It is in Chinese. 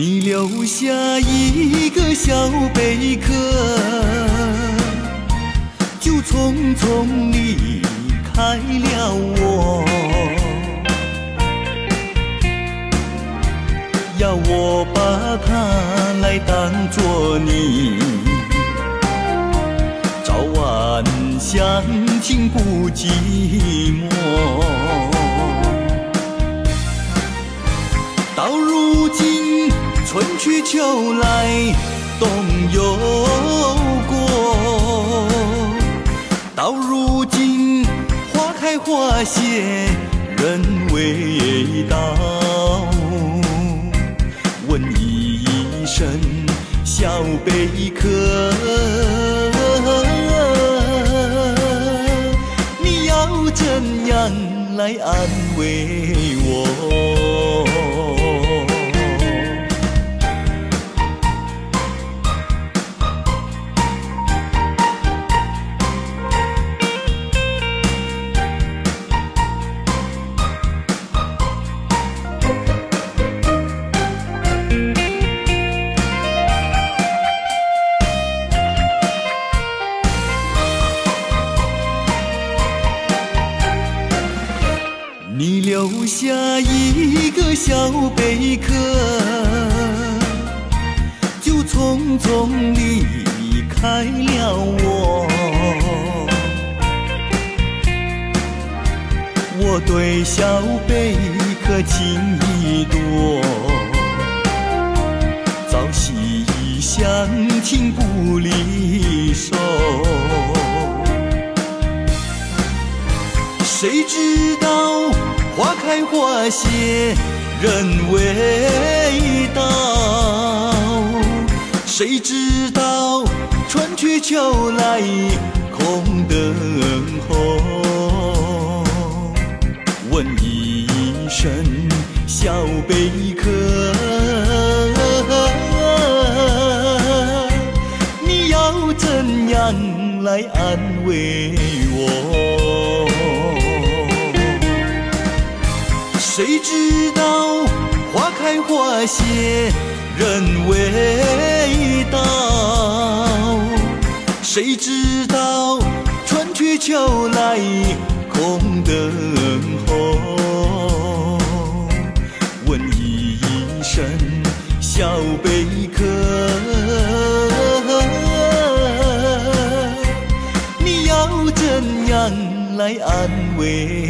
你留下一个小贝壳，就匆匆离开了我。要我把它来当作你，早晚相亲不寂寞。到如秋来，冬又过。到如今花开花谢，人未到。问一声小贝壳，你要怎样来安慰我留下一个小贝壳，就匆匆离开了我。我对小贝壳情意多，朝夕相亲不离手。谁知道花开花谢人未到？谁知道春去秋来空等候？问一声小贝壳，你要怎样来安慰我？谁知道花开花谢人未到？谁知道春去秋来空等候？问一声小贝壳，你要怎样来安慰